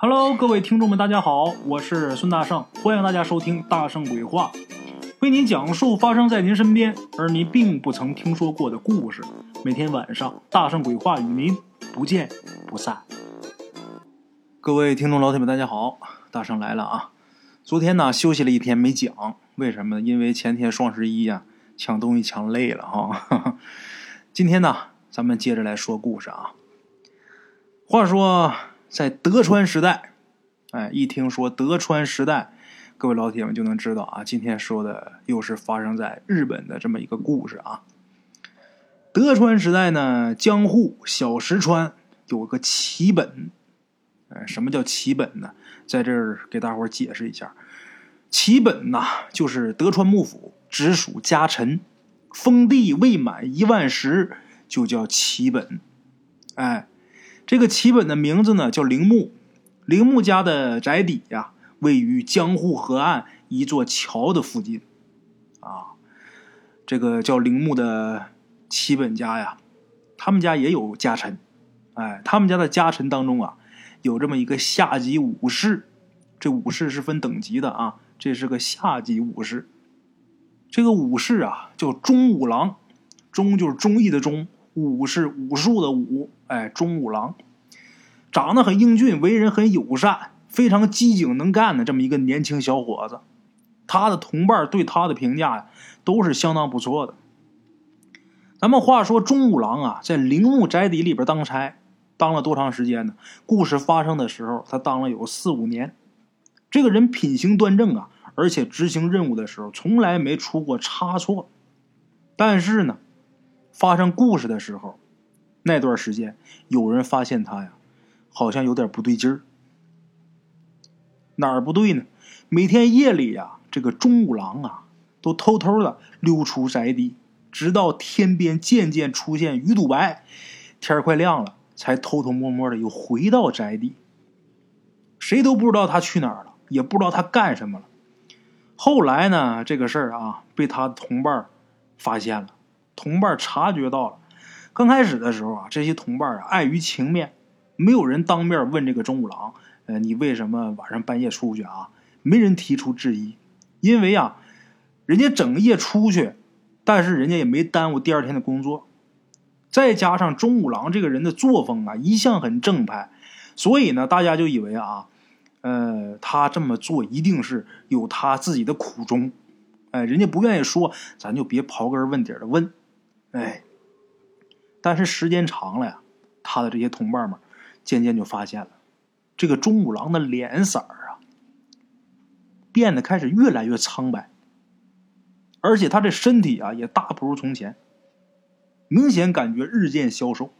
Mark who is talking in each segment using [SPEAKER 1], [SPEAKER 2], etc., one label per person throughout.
[SPEAKER 1] Hello，各位听众们，大家好，我是孙大圣，欢迎大家收听《大圣鬼话》，为您讲述发生在您身边而您并不曾听说过的故事。每天晚上，《大圣鬼话》与您不见不散。各位听众老铁们，大家好，大圣来了啊！昨天呢，休息了一天没讲，为什么呢？因为前天双十一呀，抢东西抢累了哈。今天呢，咱们接着来说故事啊。话说。在德川时代，哎，一听说德川时代，各位老铁们就能知道啊，今天说的又是发生在日本的这么一个故事啊。德川时代呢，江户小石川有个齐本，哎，什么叫齐本呢？在这儿给大伙解释一下，齐本呐，就是德川幕府直属家臣，封地未满一万石就叫齐本，哎。这个齐本的名字呢叫铃木，铃木家的宅邸呀位于江户河岸一座桥的附近，啊，这个叫铃木的齐本家呀，他们家也有家臣，哎，他们家的家臣当中啊有这么一个下级武士，这武士是分等级的啊，这是个下级武士，这个武士啊叫中武郎，中就是忠义的忠。武是武术的武，哎，中五郎，长得很英俊，为人很友善，非常机警能干的这么一个年轻小伙子。他的同伴对他的评价呀，都是相当不错的。咱们话说，中五郎啊，在铃木宅邸里边当差，当了多长时间呢？故事发生的时候，他当了有四五年。这个人品行端正啊，而且执行任务的时候从来没出过差错。但是呢。发生故事的时候，那段时间有人发现他呀，好像有点不对劲儿。哪儿不对呢？每天夜里呀，这个中五郎啊，都偷偷的溜出宅邸，直到天边渐渐出现鱼肚白，天快亮了，才偷偷摸摸的又回到宅邸。谁都不知道他去哪儿了，也不知道他干什么了。后来呢，这个事儿啊，被他同伴发现了。同伴察觉到了，刚开始的时候啊，这些同伴啊碍于情面，没有人当面问这个中五郎，呃，你为什么晚上半夜出去啊？没人提出质疑，因为啊，人家整夜出去，但是人家也没耽误第二天的工作。再加上中五郎这个人的作风啊，一向很正派，所以呢，大家就以为啊，呃，他这么做一定是有他自己的苦衷。哎，人家不愿意说，咱就别刨根问底的问。哎，但是时间长了呀，他的这些同伴们渐渐就发现了，这个中五郎的脸色儿啊，变得开始越来越苍白，而且他这身体啊也大不如从前，明显感觉日渐消瘦。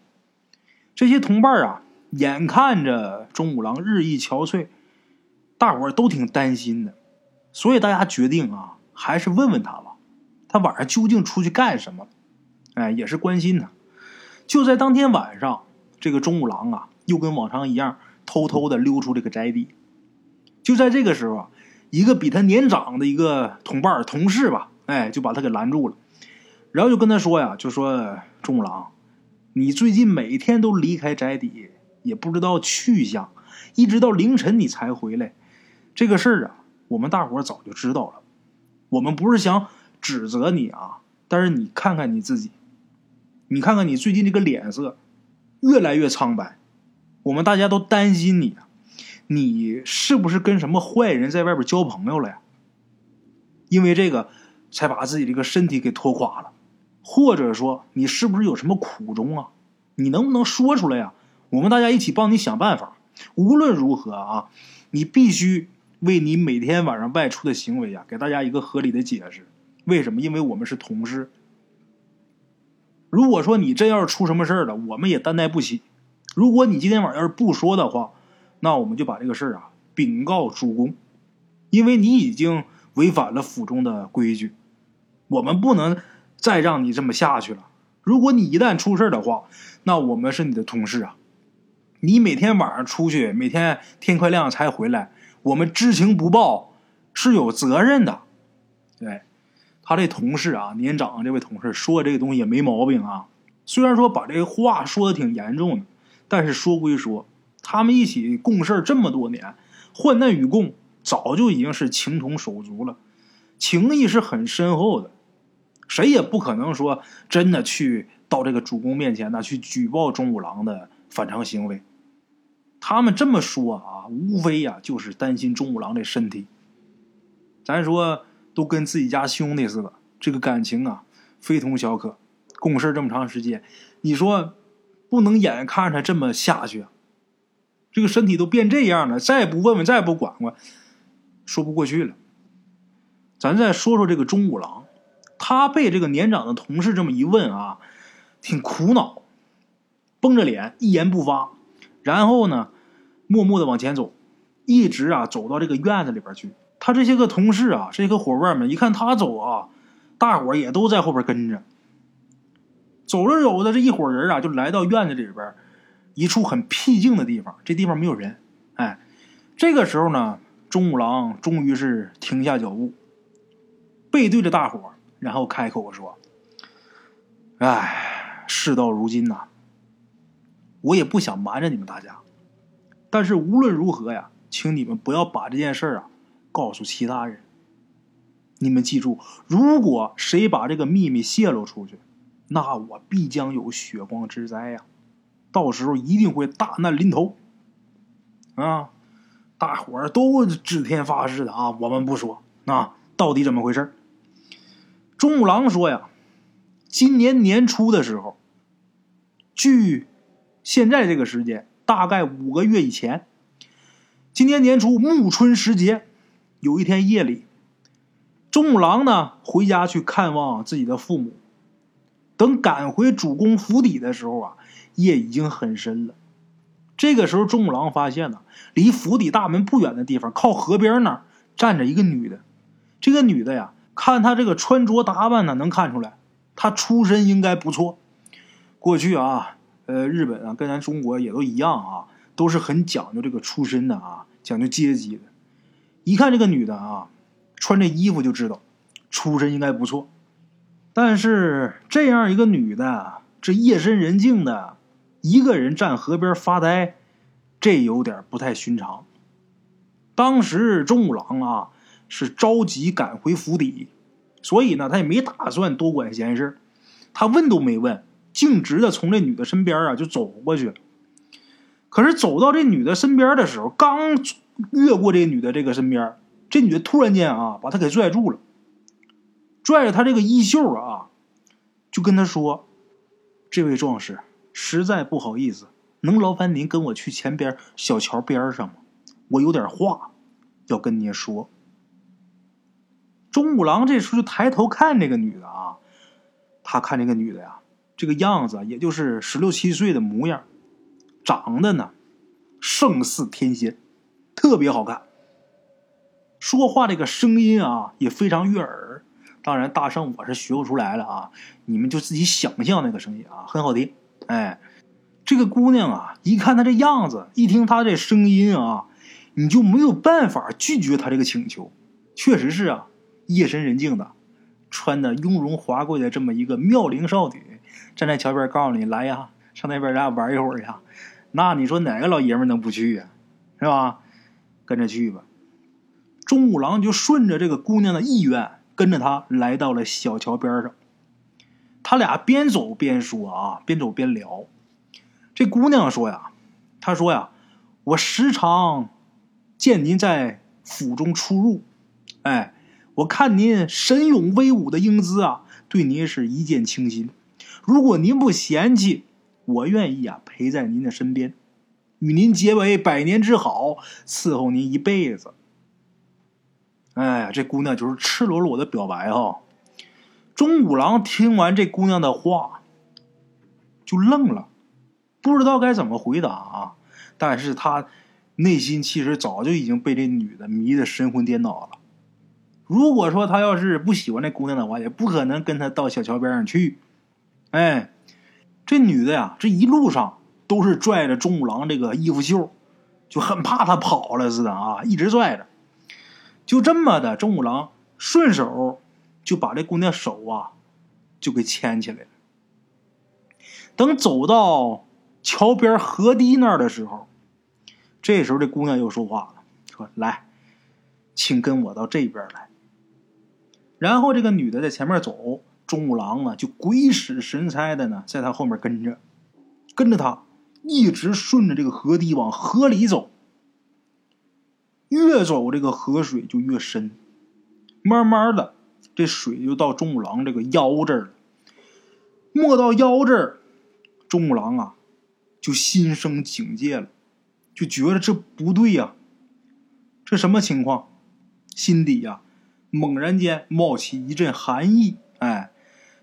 [SPEAKER 1] 这些同伴啊，眼看着中五郎日益憔悴，大伙儿都挺担心的，所以大家决定啊，还是问问他吧，他晚上究竟出去干什么。哎，也是关心他。就在当天晚上，这个中五郎啊，又跟往常一样，偷偷的溜出这个宅邸。就在这个时候啊，一个比他年长的一个同伴同事吧，哎，就把他给拦住了，然后就跟他说呀，就说中五郎，你最近每天都离开宅邸，也不知道去向，一直到凌晨你才回来。这个事儿啊，我们大伙早就知道了。我们不是想指责你啊，但是你看看你自己。你看看你最近这个脸色，越来越苍白，我们大家都担心你！你是不是跟什么坏人在外边交朋友了呀？因为这个才把自己这个身体给拖垮了，或者说你是不是有什么苦衷啊？你能不能说出来呀？我们大家一起帮你想办法。无论如何啊，你必须为你每天晚上外出的行为啊，给大家一个合理的解释。为什么？因为我们是同事。如果说你真要是出什么事儿了，我们也担待不起。如果你今天晚上要是不说的话，那我们就把这个事儿啊禀告主公，因为你已经违反了府中的规矩，我们不能再让你这么下去了。如果你一旦出事儿的话，那我们是你的同事啊，你每天晚上出去，每天天快亮才回来，我们知情不报是有责任的，对。他这同事啊，年长这位同事说这个东西也没毛病啊。虽然说把这个话说的挺严重的，但是说归说，他们一起共事这么多年，患难与共，早就已经是情同手足了，情谊是很深厚的。谁也不可能说真的去到这个主公面前呢，去举报钟五郎的反常行为。他们这么说啊，无非呀就是担心钟五郎的身体。咱说都跟自己家兄弟似的，这个感情啊非同小可。共事这么长时间，你说不能眼看着他这么下去啊？这个身体都变这样了，再不问问，再不管管，说不过去了。咱再说说这个钟五郎。他被这个年长的同事这么一问啊，挺苦恼，绷着脸一言不发，然后呢，默默的往前走，一直啊走到这个院子里边去。他这些个同事啊，这些个伙伴们一看他走啊，大伙也都在后边跟着。走着走着，这一伙人啊就来到院子里边一处很僻静的地方，这地方没有人。哎，这个时候呢，钟五郎终于是停下脚步，背对着大伙。然后开口说：“哎，事到如今呐，我也不想瞒着你们大家，但是无论如何呀，请你们不要把这件事啊告诉其他人。你们记住，如果谁把这个秘密泄露出去，那我必将有血光之灾呀！到时候一定会大难临头。啊，大伙儿都指天发誓的啊，我们不说。那到底怎么回事？”钟五郎说：“呀，今年年初的时候，距现在这个时间大概五个月以前，今年年初暮春时节，有一天夜里，中五郎呢回家去看望自己的父母。等赶回主公府邸的时候啊，夜已经很深了。这个时候，中五郎发现呢，离府邸大门不远的地方，靠河边那儿站着一个女的。这个女的呀。”看她这个穿着打扮呢，能看出来，她出身应该不错。过去啊，呃，日本啊，跟咱中国也都一样啊，都是很讲究这个出身的啊，讲究阶级的。一看这个女的啊，穿这衣服就知道出身应该不错。但是这样一个女的，这夜深人静的，一个人站河边发呆，这有点不太寻常。当时钟五郎啊。是着急赶回府邸，所以呢，他也没打算多管闲事。他问都没问，径直的从这女的身边啊就走过去。可是走到这女的身边的时候，刚越过这女的这个身边，这女的突然间啊把他给拽住了，拽着他这个衣袖啊，就跟他说：“这位壮士，实在不好意思，能劳烦您跟我去前边小桥边上吗？我有点话要跟您说。”钟五郎这时候就抬头看这个女的啊，他看这个女的呀，这个样子也就是十六七岁的模样，长得呢胜似天仙，特别好看。说话这个声音啊也非常悦耳，当然大圣我是学不出来了啊，你们就自己想象那个声音啊，很好听。哎，这个姑娘啊，一看她这样子，一听她这声音啊，你就没有办法拒绝她这个请求。确实是啊。夜深人静的，穿的雍容华贵的这么一个妙龄少女，站在桥边告诉你来呀，上那边咱俩玩一会儿呀。那你说哪个老爷们能不去呀？是吧？跟着去吧。钟五郎就顺着这个姑娘的意愿，跟着她来到了小桥边上。他俩边走边说啊，边走边聊。这姑娘说呀，她说呀，我时常见您在府中出入，哎。我看您神勇威武的英姿啊，对您是一见倾心。如果您不嫌弃，我愿意啊陪在您的身边，与您结为百年之好，伺候您一辈子。哎，这姑娘就是赤裸裸的表白哈。钟五郎听完这姑娘的话，就愣了，不知道该怎么回答啊。但是他内心其实早就已经被这女的迷得神魂颠倒了。如果说他要是不喜欢那姑娘的话，也不可能跟她到小桥边上去。哎，这女的呀，这一路上都是拽着钟五郎这个衣服袖，就很怕他跑了似的啊，一直拽着。就这么的，钟五郎顺手就把这姑娘手啊，就给牵起来了。等走到桥边河堤那儿的时候，这时候这姑娘又说话了，说：“来，请跟我到这边来。”然后这个女的在前面走，钟五郎呢就鬼使神差的呢在她后面跟着，跟着她一直顺着这个河堤往河里走。越走这个河水就越深，慢慢的这水就到钟五郎这个腰这儿了。没到腰这儿，钟五郎啊就心生警戒了，就觉得这不对呀，这什么情况？心底呀猛然间冒起一阵寒意。哎，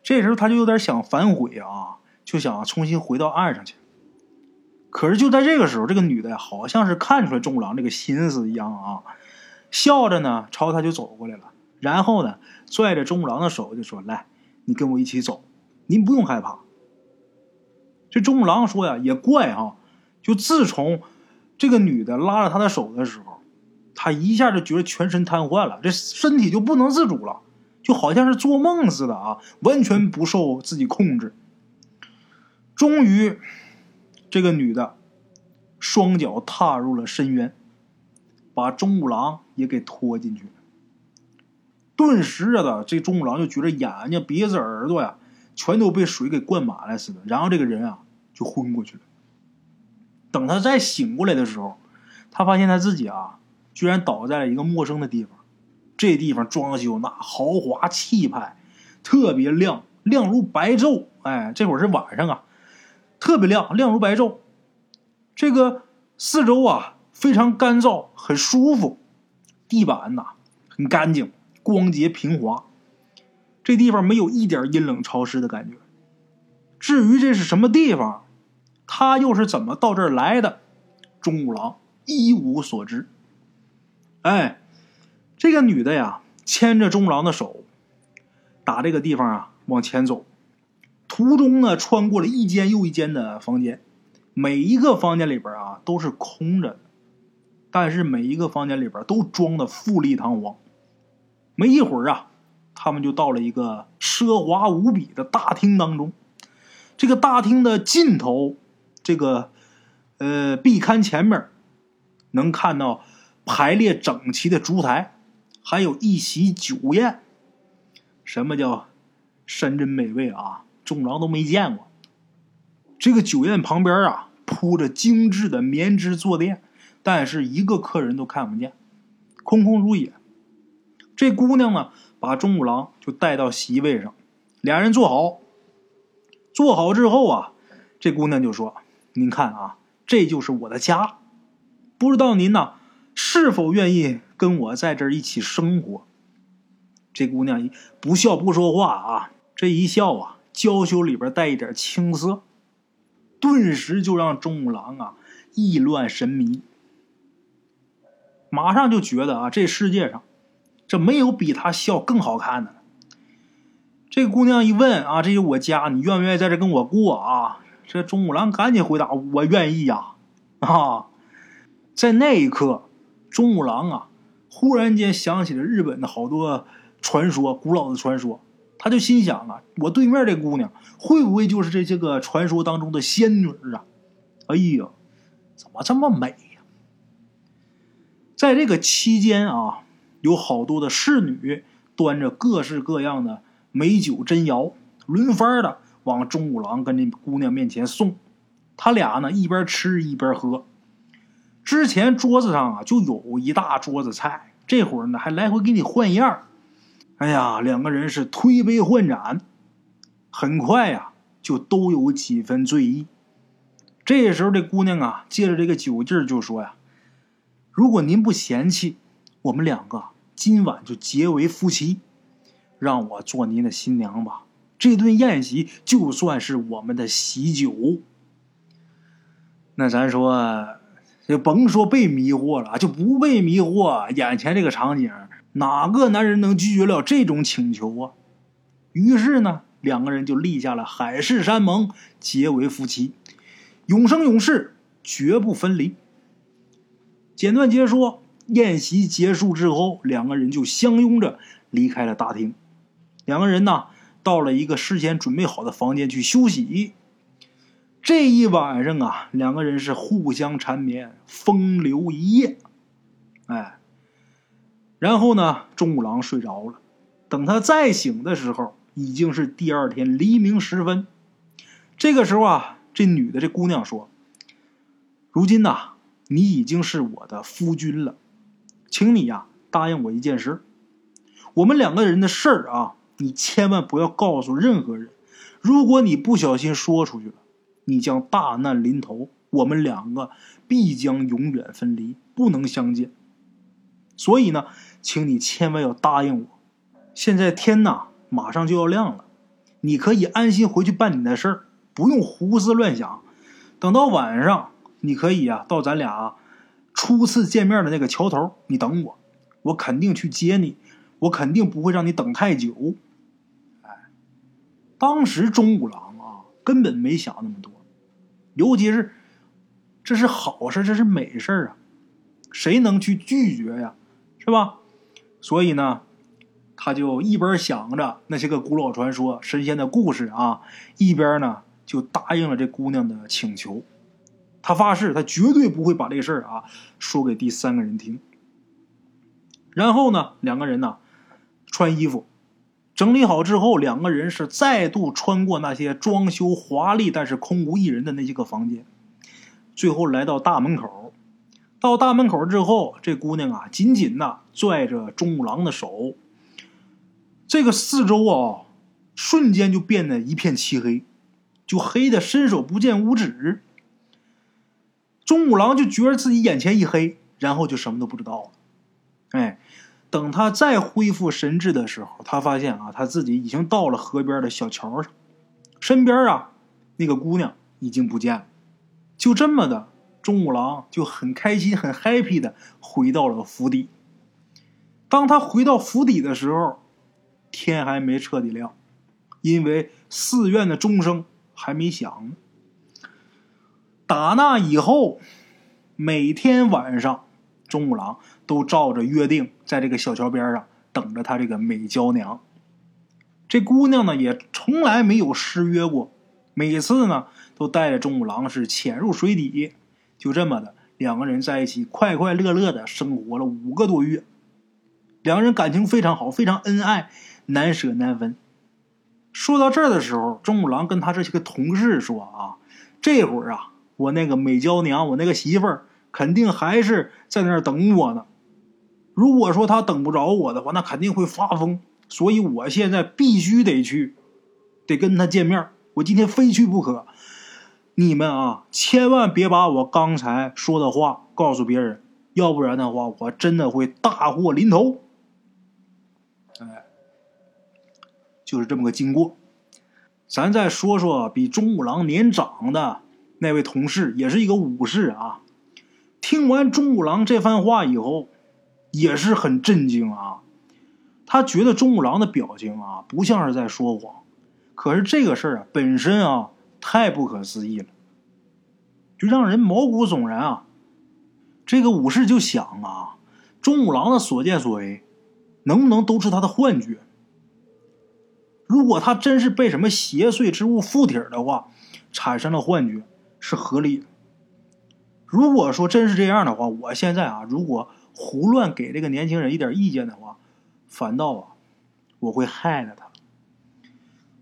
[SPEAKER 1] 这时候他就有点想反悔啊，就想重新回到岸上去。可是就在这个时候，这个女的好像是看出来中郎这个心思一样啊，笑着呢朝他就走过来了，然后呢拽着中郎的手就说：“来，你跟我一起走，您不用害怕。”这中郎说呀，也怪哈，就自从这个女的拉着他的手的时候，他一下就觉得全身瘫痪了，这身体就不能自主了，就好像是做梦似的啊，完全不受自己控制。终于。这个女的双脚踏入了深渊，把钟五郎也给拖进去。顿时啊，这钟五郎就觉得眼睛、鼻子、耳朵呀，全都被水给灌满了似的。然后这个人啊，就昏过去了。等他再醒过来的时候，他发现他自己啊，居然倒在了一个陌生的地方。这地方装修那豪华气派，特别亮，亮如白昼。哎，这会儿是晚上啊。特别亮，亮如白昼。这个四周啊，非常干燥，很舒服。地板呐，很干净，光洁平滑。这地方没有一点阴冷潮湿的感觉。至于这是什么地方，他又是怎么到这儿来的，钟五郎一无所知。哎，这个女的呀，牵着钟郎的手，打这个地方啊往前走。途中呢，穿过了一间又一间的房间，每一个房间里边啊都是空着的，但是每一个房间里边都装的富丽堂皇。没一会儿啊，他们就到了一个奢华无比的大厅当中。这个大厅的尽头，这个呃壁龛前面能看到排列整齐的烛台，还有一席酒宴。什么叫山珍美味啊？钟郎都没见过。这个酒宴旁边啊，铺着精致的棉织坐垫，但是一个客人都看不见，空空如也。这姑娘呢，把钟五郎就带到席位上，俩人坐好。坐好之后啊，这姑娘就说：“您看啊，这就是我的家，不知道您呐是否愿意跟我在这儿一起生活？”这姑娘不笑不说话啊，这一笑啊。娇羞里边带一点青涩，顿时就让钟五郎啊意乱神迷，马上就觉得啊这世界上这没有比他笑更好看的了。这姑娘一问啊，这是我家，你愿不愿意在这跟我过啊？这钟五郎赶紧回答：“我愿意呀！”啊，在那一刻，钟五郎啊忽然间想起了日本的好多传说，古老的传说。他就心想啊，我对面这姑娘会不会就是这些个传说当中的仙女啊？哎呀，怎么这么美呀？在这个期间啊，有好多的侍女端着各式各样的美酒珍肴，轮番的往钟五郎跟这姑娘面前送。他俩呢一边吃一边喝。之前桌子上啊就有一大桌子菜，这会儿呢还来回给你换样儿哎呀，两个人是推杯换盏，很快呀，就都有几分醉意。这时候，这姑娘啊，借着这个酒劲儿就说呀：“如果您不嫌弃，我们两个今晚就结为夫妻，让我做您的新娘吧。这顿宴席就算是我们的喜酒。”那咱说，就甭说被迷惑了，就不被迷惑，眼前这个场景。哪个男人能拒绝了这种请求啊？于是呢，两个人就立下了海誓山盟，结为夫妻，永生永世，绝不分离。简短结说，宴席结束之后，两个人就相拥着离开了大厅。两个人呢，到了一个事先准备好的房间去休息。这一晚上啊，两个人是互相缠绵，风流一夜。哎，然后呢，钟五郎睡着了。等他再醒的时候，已经是第二天黎明时分。这个时候啊，这女的这姑娘说：“如今呐，你已经是我的夫君了，请你呀答应我一件事。我们两个人的事儿啊，你千万不要告诉任何人。如果你不小心说出去了，你将大难临头，我们两个必将永远分离，不能相见。所以呢，请你千万要答应我。现在天呐，马上就要亮了，你可以安心回去办你的事儿。”不用胡思乱想，等到晚上，你可以啊到咱俩初次见面的那个桥头，你等我，我肯定去接你，我肯定不会让你等太久。哎，当时钟五郎啊根本没想那么多，尤其是这是好事，这是美事啊，谁能去拒绝呀？是吧？所以呢，他就一边想着那些个古老传说、神仙的故事啊，一边呢。就答应了这姑娘的请求，他发誓，他绝对不会把这事儿啊说给第三个人听。然后呢，两个人呢穿衣服，整理好之后，两个人是再度穿过那些装修华丽但是空无一人的那些个房间，最后来到大门口。到大门口之后，这姑娘啊紧紧的拽着钟五郎的手，这个四周啊瞬间就变得一片漆黑。就黑的伸手不见五指，钟五郎就觉得自己眼前一黑，然后就什么都不知道了。哎，等他再恢复神智的时候，他发现啊，他自己已经到了河边的小桥上，身边啊那个姑娘已经不见了。就这么的，钟五郎就很开心、很 happy 的回到了府邸。当他回到府邸的时候，天还没彻底亮，因为寺院的钟声。还没响。打那以后，每天晚上，钟五郎都照着约定，在这个小桥边上等着他这个美娇娘。这姑娘呢，也从来没有失约过，每次呢，都带着钟五郎是潜入水底。就这么的，两个人在一起快快乐乐的生活了五个多月，两个人感情非常好，非常恩爱，难舍难分。说到这儿的时候，钟五郎跟他这些个同事说：“啊，这会儿啊，我那个美娇娘，我那个媳妇儿，肯定还是在那儿等我呢。如果说她等不着我的话，那肯定会发疯。所以我现在必须得去，得跟她见面。我今天非去不可。你们啊，千万别把我刚才说的话告诉别人，要不然的话，我真的会大祸临头。”哎就是这么个经过，咱再说说比钟五郎年长的那位同事，也是一个武士啊。听完钟五郎这番话以后，也是很震惊啊。他觉得钟五郎的表情啊，不像是在说谎。可是这个事儿啊，本身啊，太不可思议了，就让人毛骨悚然啊。这个武士就想啊，钟五郎的所见所为，能不能都是他的幻觉？如果他真是被什么邪祟之物附体的话，产生了幻觉是合理的。如果说真是这样的话，我现在啊，如果胡乱给这个年轻人一点意见的话，反倒啊，我会害了他。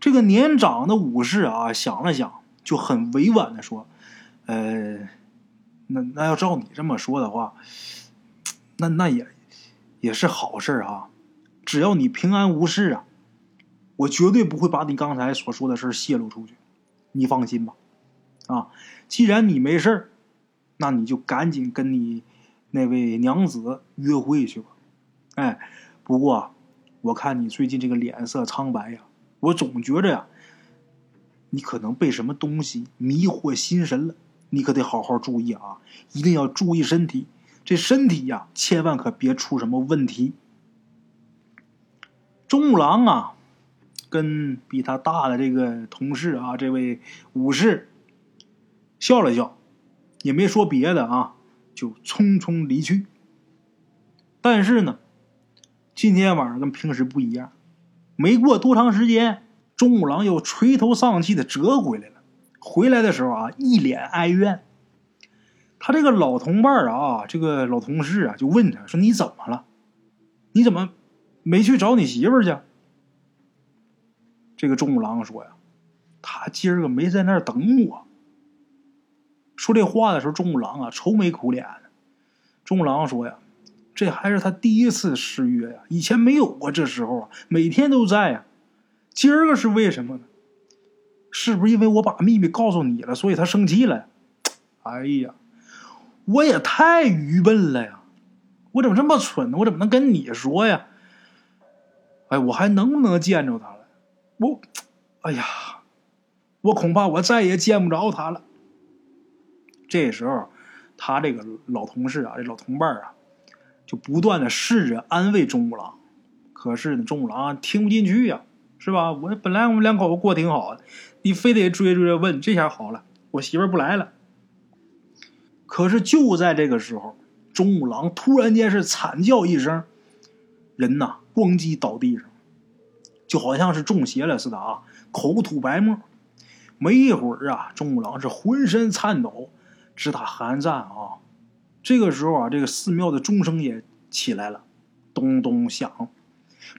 [SPEAKER 1] 这个年长的武士啊，想了想，就很委婉的说：“呃，那那要照你这么说的话，那那也也是好事啊，只要你平安无事啊。”我绝对不会把你刚才所说的事泄露出去，你放心吧。啊，既然你没事那你就赶紧跟你那位娘子约会去吧。哎，不过我看你最近这个脸色苍白呀，我总觉着呀，你可能被什么东西迷惑心神了。你可得好好注意啊，一定要注意身体，这身体呀，千万可别出什么问题。钟五郎啊。跟比他大的这个同事啊，这位武士笑了笑，也没说别的啊，就匆匆离去。但是呢，今天晚上跟平时不一样，没过多长时间，钟五郎又垂头丧气的折回来了，回来的时候啊，一脸哀怨。他这个老同伴啊，这个老同事啊，就问他说：“你怎么了？你怎么没去找你媳妇去？”这个钟五郎说：“呀，他今儿个没在那儿等我。”说这话的时候，钟五郎啊愁眉苦脸的。钟五郎说：“呀，这还是他第一次失约呀，以前没有过这时候啊，每天都在呀。今儿个是为什么呢？是不是因为我把秘密告诉你了，所以他生气了？哎呀！”我也太愚笨了呀！我怎么这么蠢呢？我怎么能跟你说呀？哎，我还能不能见着他了？我，哎呀，我恐怕我再也见不着他了。这时候，他这个老同事啊，这老同伴啊，就不断的试着安慰钟五郎，可是呢，钟五郎听不进去呀，是吧？我本来我们两口子过挺好的，你非得追追着问，这下好了，我媳妇不来了。可是就在这个时候，钟五郎突然间是惨叫一声，人呐咣叽倒地上，就好像是中邪了似的啊，口吐白沫。没一会儿啊，钟五郎是浑身颤抖，直打寒战啊。这个时候啊，这个寺庙的钟声也起来了，咚咚响。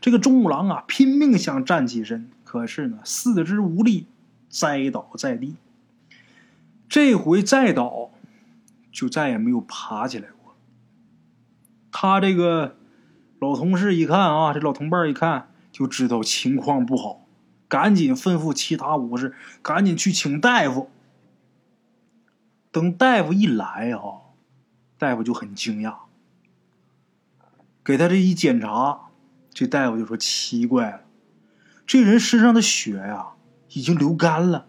[SPEAKER 1] 这个钟五郎啊，拼命想站起身，可是呢，四肢无力，栽倒在地。这回再倒。就再也没有爬起来过。他这个老同事一看啊，这老同伴一看就知道情况不好，赶紧吩咐其他武士赶紧去请大夫。等大夫一来啊，大夫就很惊讶，给他这一检查，这大夫就说：“奇怪了，这人身上的血呀已经流干了，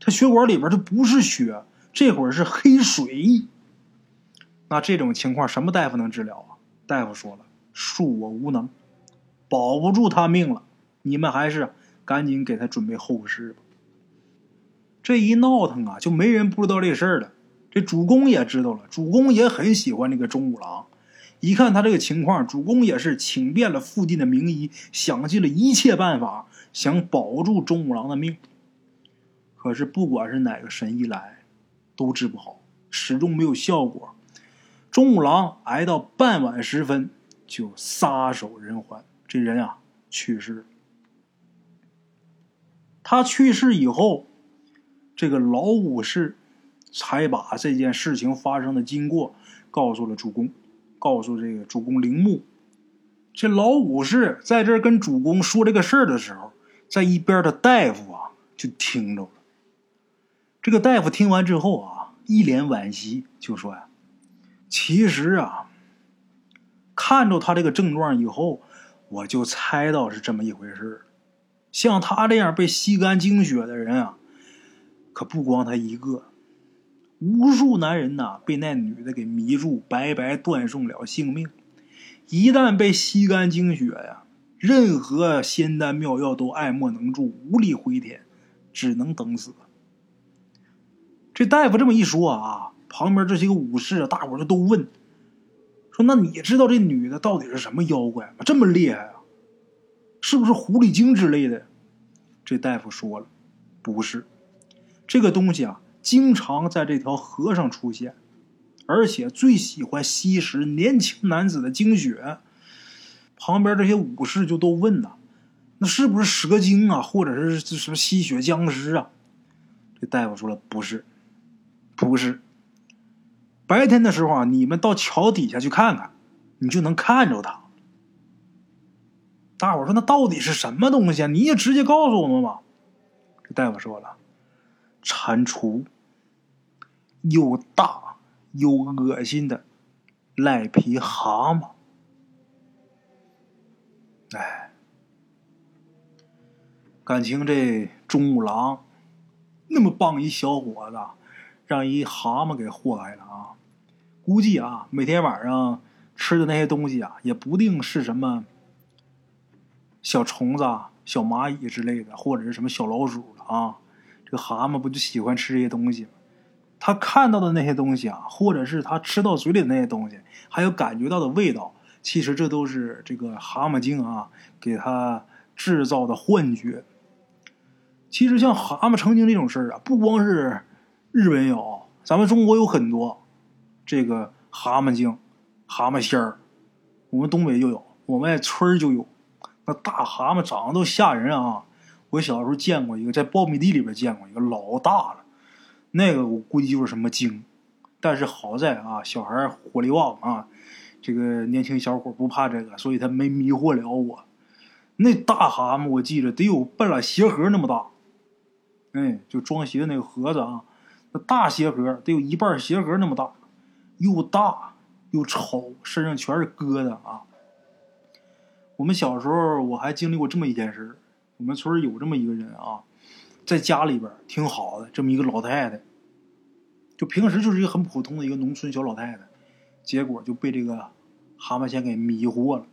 [SPEAKER 1] 他血管里边这不是血。”这会儿是黑水，那这种情况什么大夫能治疗啊？大夫说了，恕我无能，保不住他命了。你们还是赶紧给他准备后事吧。这一闹腾啊，就没人不知道这事儿了。这主公也知道了，主公也很喜欢这个钟五郎。一看他这个情况，主公也是请遍了附近的名医，想尽了一切办法，想保住钟五郎的命。可是不管是哪个神医来。都治不好，始终没有效果。钟五郎挨到傍晚时分就撒手人寰，这人啊去世。他去世以后，这个老武士才把这件事情发生的经过告诉了主公，告诉这个主公铃木。这老武士在这跟主公说这个事儿的时候，在一边的大夫啊就听着了。这个大夫听完之后啊，一脸惋惜，就说：“呀，其实啊，看着他这个症状以后，我就猜到是这么一回事像他这样被吸干精血的人啊，可不光他一个，无数男人呐被那女的给迷住，白白断送了性命。一旦被吸干精血呀，任何仙丹妙药都爱莫能助，无力回天，只能等死。”这大夫这么一说啊，旁边这些个武士啊，大伙就都问，说：“那你知道这女的到底是什么妖怪吗？这么厉害啊？是不是狐狸精之类的？”这大夫说了：“不是，这个东西啊，经常在这条河上出现，而且最喜欢吸食年轻男子的精血。”旁边这些武士就都问呐：“那是不是蛇精啊，或者是什么吸血僵尸啊？”这大夫说了：“不是。”不是，白天的时候啊，你们到桥底下去看看，你就能看着他。大伙说：“那到底是什么东西啊？你也直接告诉我们吧。”这大夫说了：“蟾蜍，又大又恶心的赖皮蛤蟆。”哎，感情这钟五郎那么棒一小伙子。让一蛤蟆给祸害了啊！估计啊，每天晚上吃的那些东西啊，也不定是什么小虫子、啊小蚂蚁之类的，或者是什么小老鼠啊。这个蛤蟆不就喜欢吃这些东西吗？他看到的那些东西啊，或者是他吃到嘴里的那些东西，还有感觉到的味道，其实这都是这个蛤蟆精啊给他制造的幻觉。其实像蛤蟆成精这种事儿啊，不光是日本有，咱们中国有很多这个蛤蟆精、蛤蟆仙儿。我们东北就有，我们村儿就有。那大蛤蟆长得都吓人啊！我小时候见过一个，在苞米地里边见过一个，老大了。那个我估计就是什么精，但是好在啊，小孩火力旺啊，这个年轻小伙不怕这个，所以他没迷惑了我。那大蛤蟆我记着得有半拉鞋盒那么大，哎，就装鞋的那个盒子啊，那大鞋盒得有一半鞋盒那么大，又大又丑，身上全是疙瘩啊。我们小时候我还经历过这么一件事我们村有这么一个人啊，在家里边挺好的，这么一个老太太，就平时就是一个很普通的一个农村小老太太，结果就被这个蛤蟆仙给迷惑了，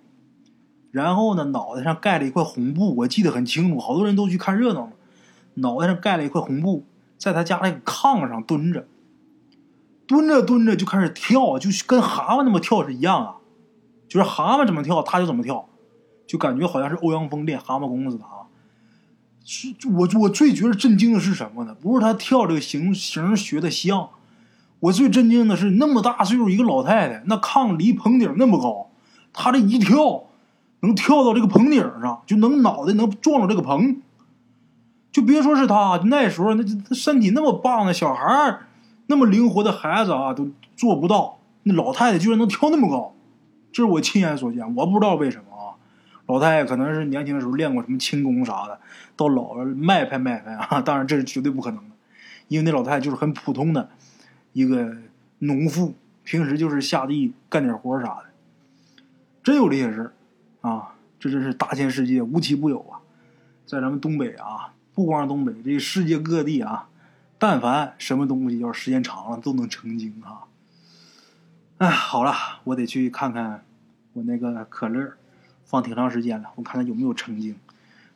[SPEAKER 1] 然后呢，脑袋上盖了一块红布，我记得很清楚，好多人都去看热闹嘛，脑袋上盖了一块红布，在他家那个炕上蹲着，蹲着蹲着就开始跳，就跟蛤蟆那么跳是一样啊，就是蛤蟆怎么跳他就怎么跳，就感觉好像是欧阳锋练蛤蟆功似的啊。是我我最觉得震惊的是什么呢？不是他跳这个形形学的像，我最震惊的是那么大岁数一个老太太，那炕离棚顶那么高，她这一跳能跳到这个棚顶上，就能脑袋能撞到这个棚。就别说是他那时候那身体那么棒的小孩那么灵活的孩子啊，都做不到。那老太太居然能跳那么高，这是我亲眼所见，我不知道为什么。老太太可能是年轻的时候练过什么轻功啥的，到老了卖拍卖拍啊！当然这是绝对不可能的，因为那老太太就是很普通的一个农妇，平时就是下地干点活啥的。真有这些事啊！这真是大千世界无奇不有啊！在咱们东北啊，不光是东北，这世界各地啊，但凡什么东西要是时间长了都能成精啊！哎，好了，我得去看看我那个可乐。放挺长时间了，我看它有没有成精。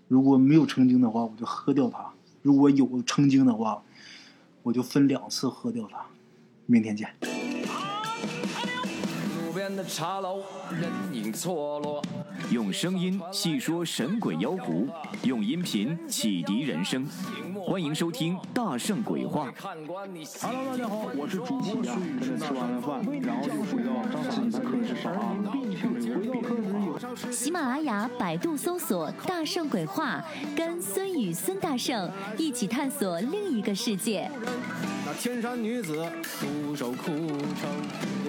[SPEAKER 1] 如果没有成精的话，我就喝掉它；如果有成精的话，我就分两次喝掉它。明天见。
[SPEAKER 2] 的茶楼，人影错落用声音细说神鬼妖狐，用音频启迪人生。欢迎收听《大圣鬼话》。
[SPEAKER 1] Hello，大家好，我是主播孙宇。吃完了饭，然后就回到自己的课室上啊。
[SPEAKER 3] 喜马拉雅、百度搜索“大圣鬼话”，跟孙宇、孙大圣一起探索另一个世界。那天山女子独守
[SPEAKER 2] 空城，